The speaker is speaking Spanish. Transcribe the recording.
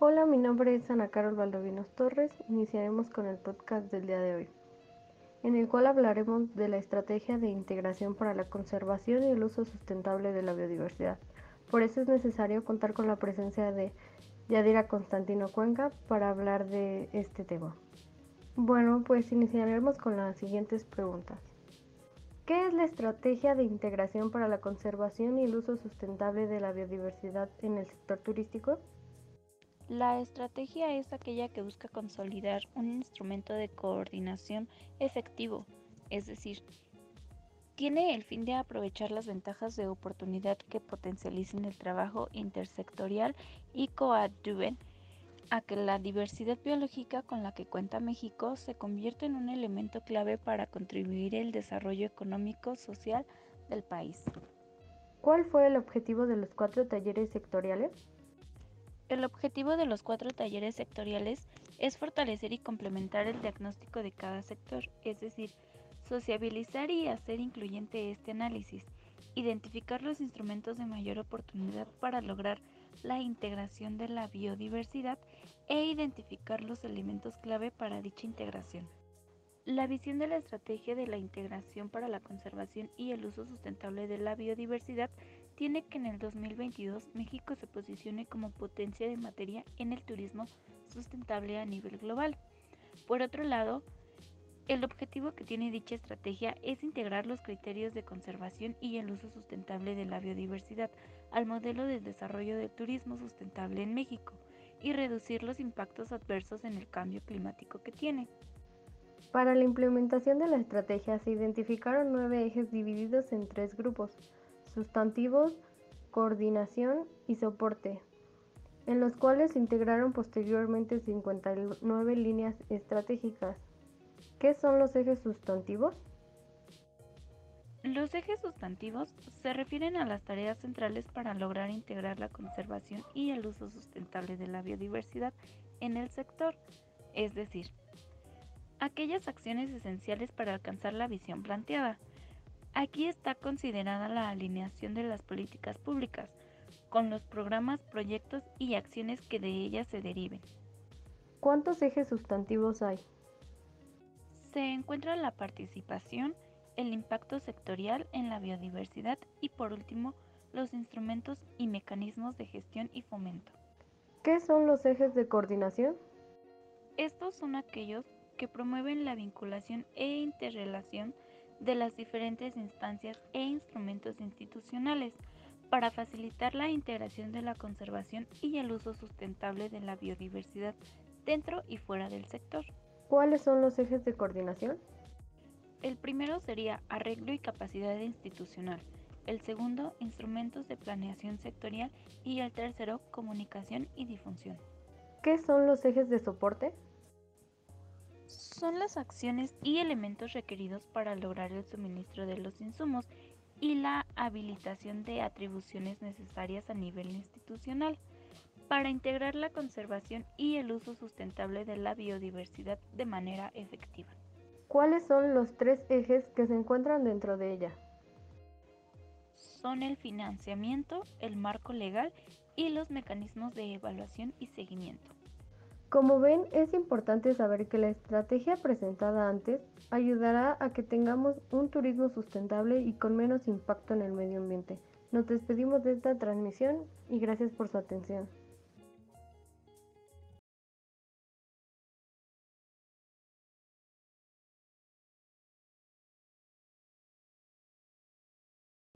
Hola, mi nombre es Ana Carol Valdovinos Torres. Iniciaremos con el podcast del día de hoy, en el cual hablaremos de la estrategia de integración para la conservación y el uso sustentable de la biodiversidad. Por eso es necesario contar con la presencia de Yadira Constantino Cuenca para hablar de este tema. Bueno, pues iniciaremos con las siguientes preguntas. ¿Qué es la estrategia de integración para la conservación y el uso sustentable de la biodiversidad en el sector turístico? La estrategia es aquella que busca consolidar un instrumento de coordinación efectivo, es decir, tiene el fin de aprovechar las ventajas de oportunidad que potencialicen el trabajo intersectorial y coadyuven a que la diversidad biológica con la que cuenta México se convierta en un elemento clave para contribuir al desarrollo económico social del país. ¿Cuál fue el objetivo de los cuatro talleres sectoriales? El objetivo de los cuatro talleres sectoriales es fortalecer y complementar el diagnóstico de cada sector, es decir, sociabilizar y hacer incluyente este análisis, identificar los instrumentos de mayor oportunidad para lograr la integración de la biodiversidad e identificar los elementos clave para dicha integración. La visión de la estrategia de la integración para la conservación y el uso sustentable de la biodiversidad tiene que en el 2022 México se posicione como potencia de materia en el turismo sustentable a nivel global. Por otro lado, el objetivo que tiene dicha estrategia es integrar los criterios de conservación y el uso sustentable de la biodiversidad al modelo de desarrollo del turismo sustentable en México y reducir los impactos adversos en el cambio climático que tiene. Para la implementación de la estrategia se identificaron nueve ejes divididos en tres grupos, sustantivos, coordinación y soporte, en los cuales se integraron posteriormente 59 líneas estratégicas. ¿Qué son los ejes sustantivos? Los ejes sustantivos se refieren a las tareas centrales para lograr integrar la conservación y el uso sustentable de la biodiversidad en el sector, es decir, aquellas acciones esenciales para alcanzar la visión planteada. Aquí está considerada la alineación de las políticas públicas con los programas, proyectos y acciones que de ellas se deriven. ¿Cuántos ejes sustantivos hay? Se encuentra la participación, el impacto sectorial en la biodiversidad y por último los instrumentos y mecanismos de gestión y fomento. ¿Qué son los ejes de coordinación? Estos son aquellos que promueven la vinculación e interrelación de las diferentes instancias e instrumentos institucionales para facilitar la integración de la conservación y el uso sustentable de la biodiversidad dentro y fuera del sector. ¿Cuáles son los ejes de coordinación? El primero sería arreglo y capacidad institucional, el segundo instrumentos de planeación sectorial y el tercero comunicación y difusión. ¿Qué son los ejes de soporte? Son las acciones y elementos requeridos para lograr el suministro de los insumos y la habilitación de atribuciones necesarias a nivel institucional para integrar la conservación y el uso sustentable de la biodiversidad de manera efectiva. ¿Cuáles son los tres ejes que se encuentran dentro de ella? Son el financiamiento, el marco legal y los mecanismos de evaluación y seguimiento. Como ven, es importante saber que la estrategia presentada antes ayudará a que tengamos un turismo sustentable y con menos impacto en el medio ambiente. Nos despedimos de esta transmisión y gracias por su atención.